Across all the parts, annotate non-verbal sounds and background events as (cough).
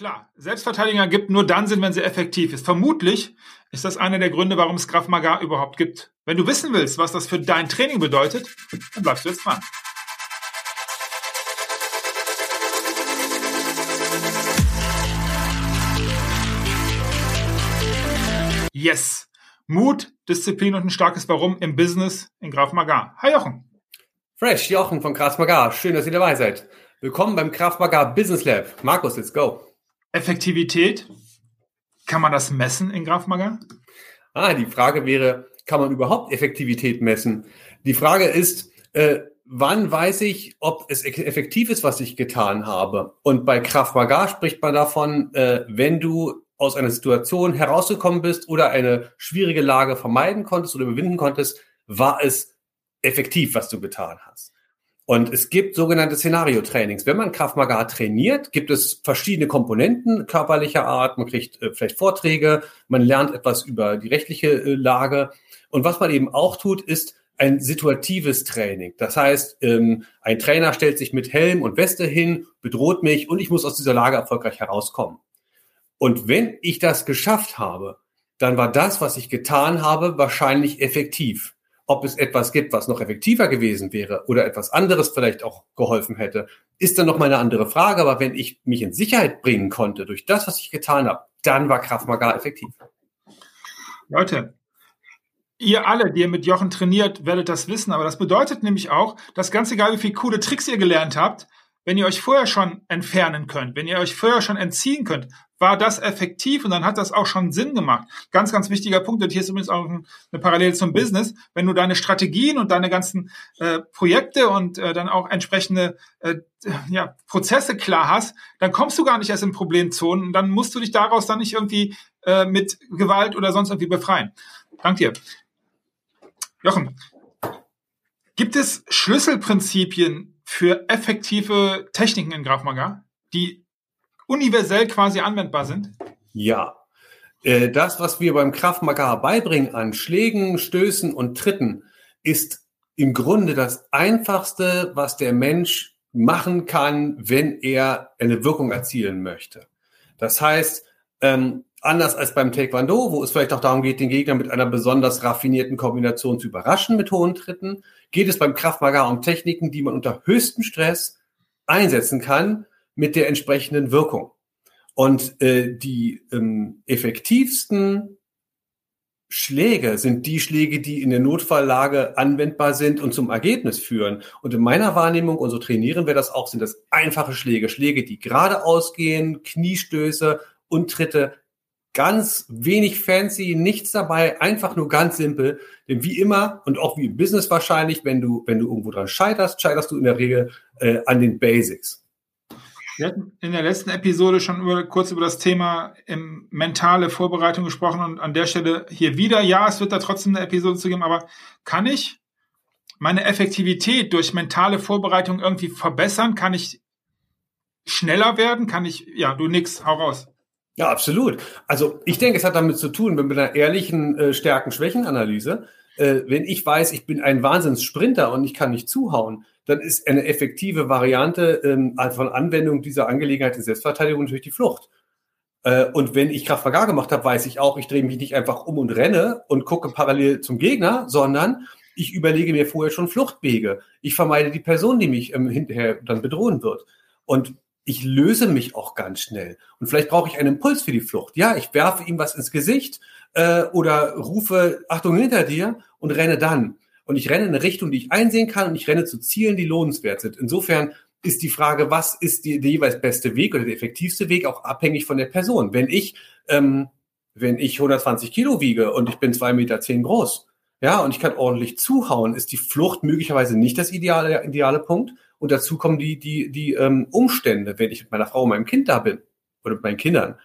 Klar, Selbstverteidigung ergibt nur dann Sinn, wenn sie effektiv ist. Vermutlich ist das einer der Gründe, warum es Krav Maga überhaupt gibt. Wenn du wissen willst, was das für dein Training bedeutet, dann bleibst du jetzt dran. Yes. Mut, Disziplin und ein starkes Warum im Business in Graf Maga. Hi Jochen. Fresh, Jochen von Graf Maga. Schön, dass ihr dabei seid. Willkommen beim Graf Maga Business Lab. Markus, let's go. Effektivität, kann man das messen in Graf Maga? Ah, die Frage wäre, kann man überhaupt Effektivität messen? Die Frage ist, äh, wann weiß ich, ob es effektiv ist, was ich getan habe? Und bei Kraft Maga spricht man davon, äh, wenn du aus einer Situation herausgekommen bist oder eine schwierige Lage vermeiden konntest oder überwinden konntest, war es effektiv, was du getan hast. Und es gibt sogenannte Szenario-Trainings. Wenn man Kraft Maga trainiert, gibt es verschiedene Komponenten körperlicher Art. Man kriegt äh, vielleicht Vorträge, man lernt etwas über die rechtliche äh, Lage. Und was man eben auch tut, ist ein situatives Training. Das heißt, ähm, ein Trainer stellt sich mit Helm und Weste hin, bedroht mich und ich muss aus dieser Lage erfolgreich herauskommen. Und wenn ich das geschafft habe, dann war das, was ich getan habe, wahrscheinlich effektiv. Ob es etwas gibt, was noch effektiver gewesen wäre oder etwas anderes vielleicht auch geholfen hätte, ist dann noch mal eine andere Frage. Aber wenn ich mich in Sicherheit bringen konnte durch das, was ich getan habe, dann war Kraft Maga effektiv. Leute, ihr alle, die ihr mit Jochen trainiert, werdet das wissen. Aber das bedeutet nämlich auch, dass ganz egal, wie viele coole Tricks ihr gelernt habt, wenn ihr euch vorher schon entfernen könnt, wenn ihr euch vorher schon entziehen könnt, war das effektiv und dann hat das auch schon Sinn gemacht. Ganz, ganz wichtiger Punkt. Und hier ist übrigens auch eine Parallele zum Business. Wenn du deine Strategien und deine ganzen äh, Projekte und äh, dann auch entsprechende äh, ja, Prozesse klar hast, dann kommst du gar nicht erst in Problemzonen und dann musst du dich daraus dann nicht irgendwie äh, mit Gewalt oder sonst irgendwie befreien. Dank dir. Jochen, gibt es Schlüsselprinzipien für effektive Techniken in Graf Maga, die universell quasi anwendbar sind? Ja. Äh, das, was wir beim Kraftmagar beibringen an Schlägen, Stößen und Tritten, ist im Grunde das Einfachste, was der Mensch machen kann, wenn er eine Wirkung erzielen möchte. Das heißt, ähm, anders als beim Taekwondo, wo es vielleicht auch darum geht, den Gegner mit einer besonders raffinierten Kombination zu überraschen mit hohen Tritten, geht es beim Kraftmagar um Techniken, die man unter höchstem Stress einsetzen kann, mit der entsprechenden Wirkung. Und äh, die ähm, effektivsten Schläge sind die Schläge, die in der Notfalllage anwendbar sind und zum Ergebnis führen. Und in meiner Wahrnehmung, und so trainieren wir das auch, sind das einfache Schläge. Schläge, die geradeaus gehen, Kniestöße und Tritte. Ganz wenig fancy, nichts dabei, einfach nur ganz simpel. Denn wie immer und auch wie im Business wahrscheinlich, wenn du, wenn du irgendwo dran scheiterst, scheiterst du in der Regel äh, an den Basics. Wir hatten in der letzten Episode schon über, kurz über das Thema im mentale Vorbereitung gesprochen und an der Stelle hier wieder, ja, es wird da trotzdem eine Episode zu geben, aber kann ich meine Effektivität durch mentale Vorbereitung irgendwie verbessern? Kann ich schneller werden? Kann ich, ja, du nix, hau raus. Ja, absolut. Also ich denke, es hat damit zu tun, wenn mit einer ehrlichen äh, Stärken-Schwächen-Analyse, äh, wenn ich weiß, ich bin ein Wahnsinns-Sprinter und ich kann nicht zuhauen, dann ist eine effektive Variante ähm, von Anwendung dieser Angelegenheit der Selbstverteidigung natürlich die Flucht. Äh, und wenn ich Kraftvergar gemacht habe, weiß ich auch, ich drehe mich nicht einfach um und renne und gucke parallel zum Gegner, sondern ich überlege mir vorher schon Fluchtwege. Ich vermeide die Person, die mich ähm, hinterher dann bedrohen wird. Und ich löse mich auch ganz schnell. Und vielleicht brauche ich einen Impuls für die Flucht. Ja, ich werfe ihm was ins Gesicht äh, oder rufe Achtung hinter dir und renne dann und ich renne in eine Richtung, die ich einsehen kann und ich renne zu Zielen, die lohnenswert sind. Insofern ist die Frage, was ist die, der jeweils beste Weg oder der effektivste Weg, auch abhängig von der Person. Wenn ich, ähm, wenn ich 120 Kilo wiege und ich bin zwei Meter zehn groß, ja, und ich kann ordentlich zuhauen, ist die Flucht möglicherweise nicht das ideale, ideale Punkt. Und dazu kommen die, die, die ähm, Umstände, wenn ich mit meiner Frau und meinem Kind da bin oder mit meinen Kindern,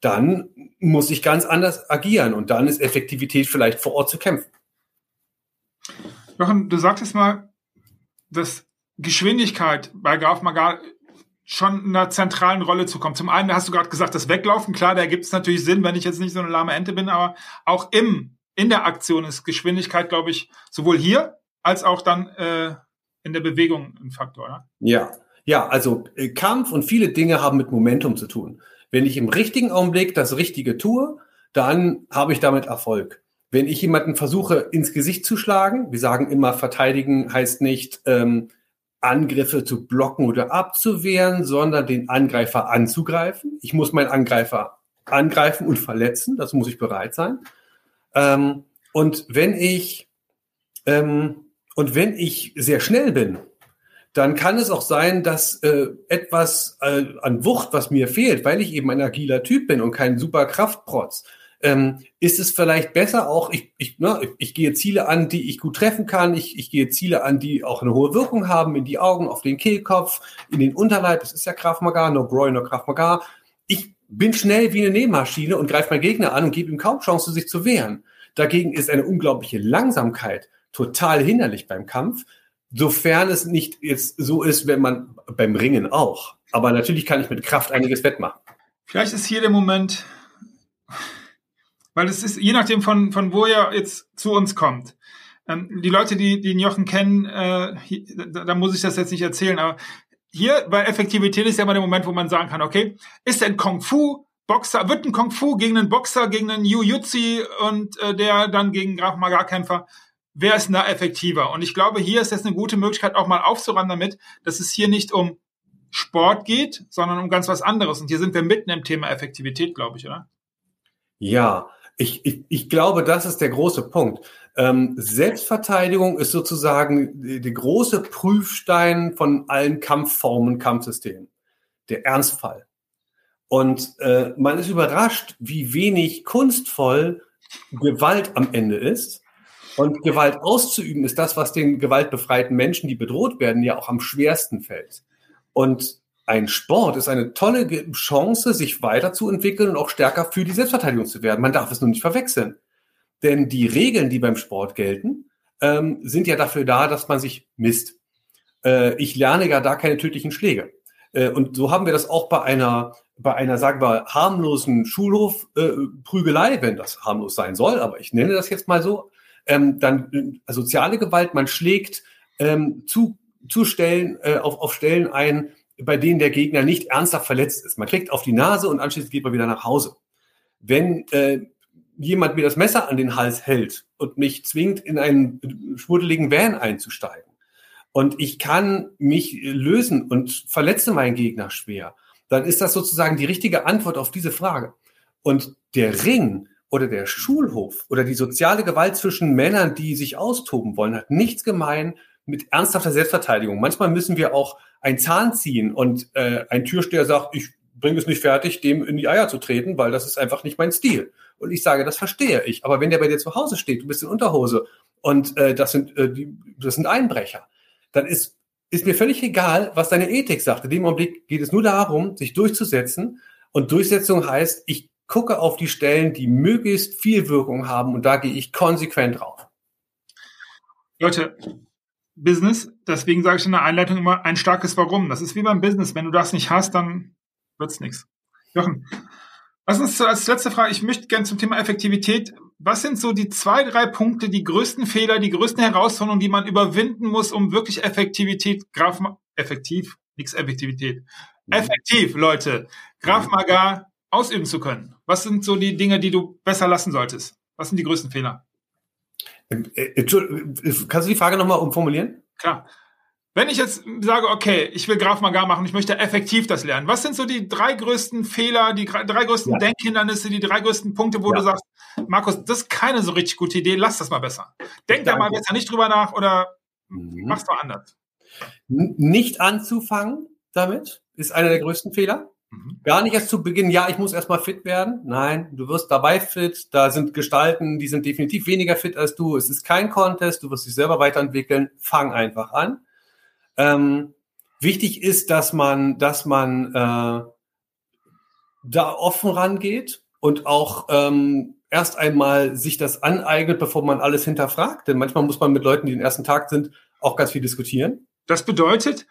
dann muss ich ganz anders agieren und dann ist Effektivität vielleicht vor Ort zu kämpfen. Jochen, du sagtest mal, dass Geschwindigkeit bei Graf Magal schon in einer zentralen Rolle zu kommen. Zum einen hast du gerade gesagt, das Weglaufen, klar, da gibt es natürlich Sinn, wenn ich jetzt nicht so eine lahme Ente bin, aber auch im, in der Aktion ist Geschwindigkeit, glaube ich, sowohl hier als auch dann äh, in der Bewegung ein Faktor, oder? Ja, ja, also äh, Kampf und viele Dinge haben mit Momentum zu tun. Wenn ich im richtigen Augenblick das Richtige tue, dann habe ich damit Erfolg. Wenn ich jemanden versuche, ins Gesicht zu schlagen, wir sagen immer, verteidigen heißt nicht, ähm, Angriffe zu blocken oder abzuwehren, sondern den Angreifer anzugreifen. Ich muss meinen Angreifer angreifen und verletzen, das muss ich bereit sein. Ähm, und wenn ich ähm, und wenn ich sehr schnell bin, dann kann es auch sein, dass äh, etwas äh, an Wucht, was mir fehlt, weil ich eben ein agiler Typ bin und kein super Kraftprotz, ähm, ist es vielleicht besser auch, ich, ich, ne, ich, gehe Ziele an, die ich gut treffen kann, ich, ich gehe Ziele an, die auch eine hohe Wirkung haben, in die Augen, auf den Kehlkopf, in den Unterleib, das ist ja Kraft Maga, no Groin, no Kraft Maga. Ich bin schnell wie eine Nähmaschine und greife meinen Gegner an und gebe ihm kaum Chance, sich zu wehren. Dagegen ist eine unglaubliche Langsamkeit total hinderlich beim Kampf, sofern es nicht jetzt so ist, wenn man beim Ringen auch. Aber natürlich kann ich mit Kraft einiges wettmachen. Vielleicht ist hier der Moment, weil es ist, je nachdem von, von wo er jetzt zu uns kommt. Ähm, die Leute, die, die den Jochen kennen, äh, hier, da, da muss ich das jetzt nicht erzählen, aber hier bei Effektivität ist ja immer der Moment, wo man sagen kann, okay, ist ein Kung Fu Boxer, wird ein Kung Fu gegen einen Boxer, gegen einen Yu Jutsi und äh, der dann gegen Graf Maga Kämpfer, wer ist da effektiver? Und ich glaube, hier ist jetzt eine gute Möglichkeit, auch mal aufzuräumen damit, dass es hier nicht um Sport geht, sondern um ganz was anderes. Und hier sind wir mitten im Thema Effektivität, glaube ich, oder? Ja, ich, ich, ich glaube, das ist der große Punkt. Ähm, Selbstverteidigung ist sozusagen der große Prüfstein von allen Kampfformen, Kampfsystemen. Der Ernstfall. Und äh, man ist überrascht, wie wenig kunstvoll Gewalt am Ende ist. Und Gewalt auszuüben ist das, was den gewaltbefreiten Menschen, die bedroht werden, ja auch am schwersten fällt. Und ein Sport ist eine tolle Chance, sich weiterzuentwickeln und auch stärker für die Selbstverteidigung zu werden. Man darf es nur nicht verwechseln. Denn die Regeln, die beim Sport gelten, ähm, sind ja dafür da, dass man sich misst. Äh, ich lerne ja da keine tödlichen Schläge. Äh, und so haben wir das auch bei einer, bei einer, sagen wir, harmlosen Schulhofprügelei, äh, wenn das harmlos sein soll, aber ich nenne das jetzt mal so. Ähm, dann äh, soziale Gewalt, man schlägt ähm, zu, zu Stellen, äh, auf, auf Stellen ein, bei denen der Gegner nicht ernsthaft verletzt ist. Man kriegt auf die Nase und anschließend geht man wieder nach Hause. Wenn äh, jemand mir das Messer an den Hals hält und mich zwingt, in einen schmuddeligen Van einzusteigen und ich kann mich lösen und verletze meinen Gegner schwer, dann ist das sozusagen die richtige Antwort auf diese Frage. Und der Ring oder der Schulhof oder die soziale Gewalt zwischen Männern, die sich austoben wollen, hat nichts gemein mit ernsthafter Selbstverteidigung. Manchmal müssen wir auch ein Zahn ziehen und äh, ein Türsteher sagt, ich bringe es nicht fertig, dem in die Eier zu treten, weil das ist einfach nicht mein Stil. Und ich sage, das verstehe ich. Aber wenn der bei dir zu Hause steht, du bist in Unterhose und äh, das sind äh, die, das sind Einbrecher, dann ist ist mir völlig egal, was deine Ethik sagt. In dem Augenblick geht es nur darum, sich durchzusetzen. Und Durchsetzung heißt, ich gucke auf die Stellen, die möglichst viel Wirkung haben und da gehe ich konsequent drauf. Leute, Business, deswegen sage ich in der Einleitung immer ein starkes Warum. Das ist wie beim Business. Wenn du das nicht hast, dann wird's nichts. Jochen, lass uns als letzte Frage, ich möchte gerne zum Thema Effektivität. Was sind so die zwei, drei Punkte, die größten Fehler, die größten Herausforderungen, die man überwinden muss, um wirklich Effektivität, Graf, effektiv, nichts Effektivität, mhm. effektiv, Leute, Graf Magar ausüben zu können? Was sind so die Dinge, die du besser lassen solltest? Was sind die größten Fehler? Ähm, äh, kannst du die Frage nochmal umformulieren? Klar. Wenn ich jetzt sage, okay, ich will Graf Magar machen, ich möchte effektiv das lernen, was sind so die drei größten Fehler, die drei größten ja. Denkhindernisse, die drei größten Punkte, wo ja. du sagst, Markus, das ist keine so richtig gute Idee, lass das mal besser. Denk da mal besser nicht drüber nach oder mhm. mach's mal anders. Nicht anzufangen damit ist einer der größten Fehler. Mhm. Gar nicht erst zu Beginn, ja, ich muss erstmal fit werden. Nein, du wirst dabei fit. Da sind Gestalten, die sind definitiv weniger fit als du. Es ist kein Contest, du wirst dich selber weiterentwickeln. Fang einfach an. Ähm, wichtig ist, dass man, dass man äh, da offen rangeht und auch ähm, erst einmal sich das aneignet, bevor man alles hinterfragt. Denn manchmal muss man mit Leuten, die den ersten Tag sind, auch ganz viel diskutieren. Das bedeutet,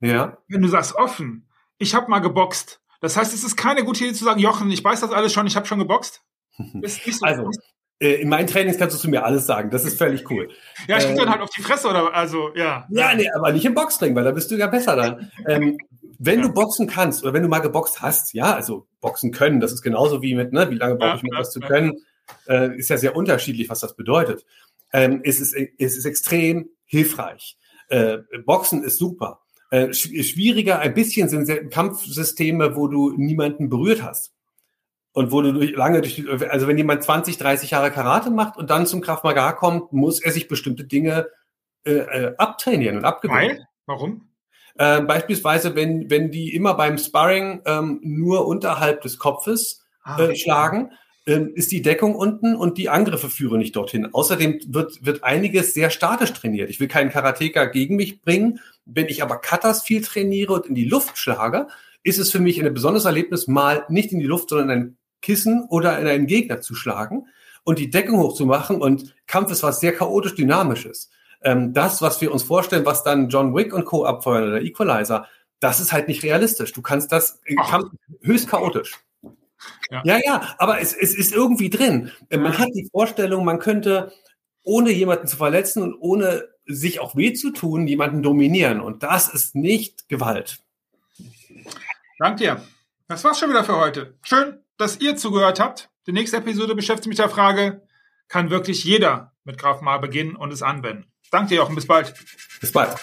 ja. wenn du sagst offen, ich habe mal geboxt, das heißt, es ist keine gute Idee zu sagen, Jochen, ich weiß das alles schon, ich habe schon geboxt. (laughs) So also, äh, in meinen Trainings kannst du zu mir alles sagen. Das ist völlig cool. Ja, ich krieg ähm, dann halt auf die Fresse oder also, ja. Ja, nee, aber nicht im Boxring, weil da bist du ja besser dann. ähm, wenn ja. du boxen kannst oder wenn du mal geboxt hast, ja, also boxen können, das ist genauso wie mit, ne, wie lange brauche ich, um etwas zu können, äh, ist ja sehr unterschiedlich, was das bedeutet. Ähm, es, ist, es ist extrem hilfreich. Äh, Boxen ist super. Äh, schwieriger ein bisschen sind Kampfsysteme, wo du niemanden berührt hast. Und wo du durch, lange durch, also wenn jemand 20, 30 Jahre Karate macht und dann zum Kraft Maga kommt, muss er sich bestimmte Dinge äh, äh abtrainieren und abgewöhnen. Warum? Äh, beispielsweise, wenn, wenn die immer beim Sparring ähm, nur unterhalb des Kopfes ah, äh, schlagen, ist die Deckung unten und die Angriffe führen nicht dorthin. Außerdem wird, wird einiges sehr statisch trainiert. Ich will keinen Karateka gegen mich bringen. Wenn ich aber Katas viel trainiere und in die Luft schlage, ist es für mich ein besonderes Erlebnis, mal nicht in die Luft, sondern in ein Kissen oder in einen Gegner zu schlagen und die Deckung hochzumachen. Und Kampf ist was sehr chaotisch Dynamisches ähm, das, was wir uns vorstellen, was dann John Wick und Co. abfeuern oder Equalizer, das ist halt nicht realistisch. Du kannst das kann, höchst chaotisch. Ja. ja, ja, aber es, es ist irgendwie drin. Äh, man hat die Vorstellung, man könnte, ohne jemanden zu verletzen und ohne sich auch weh zu tun, jemanden dominieren. Und das ist nicht Gewalt. Dank dir. Das war's schon wieder für heute. Schön, dass ihr zugehört habt. Die nächste Episode beschäftigt mich der Frage, kann wirklich jeder mit Graf Mal beginnen und es anwenden? Danke dir auch und bis bald. Bis bald.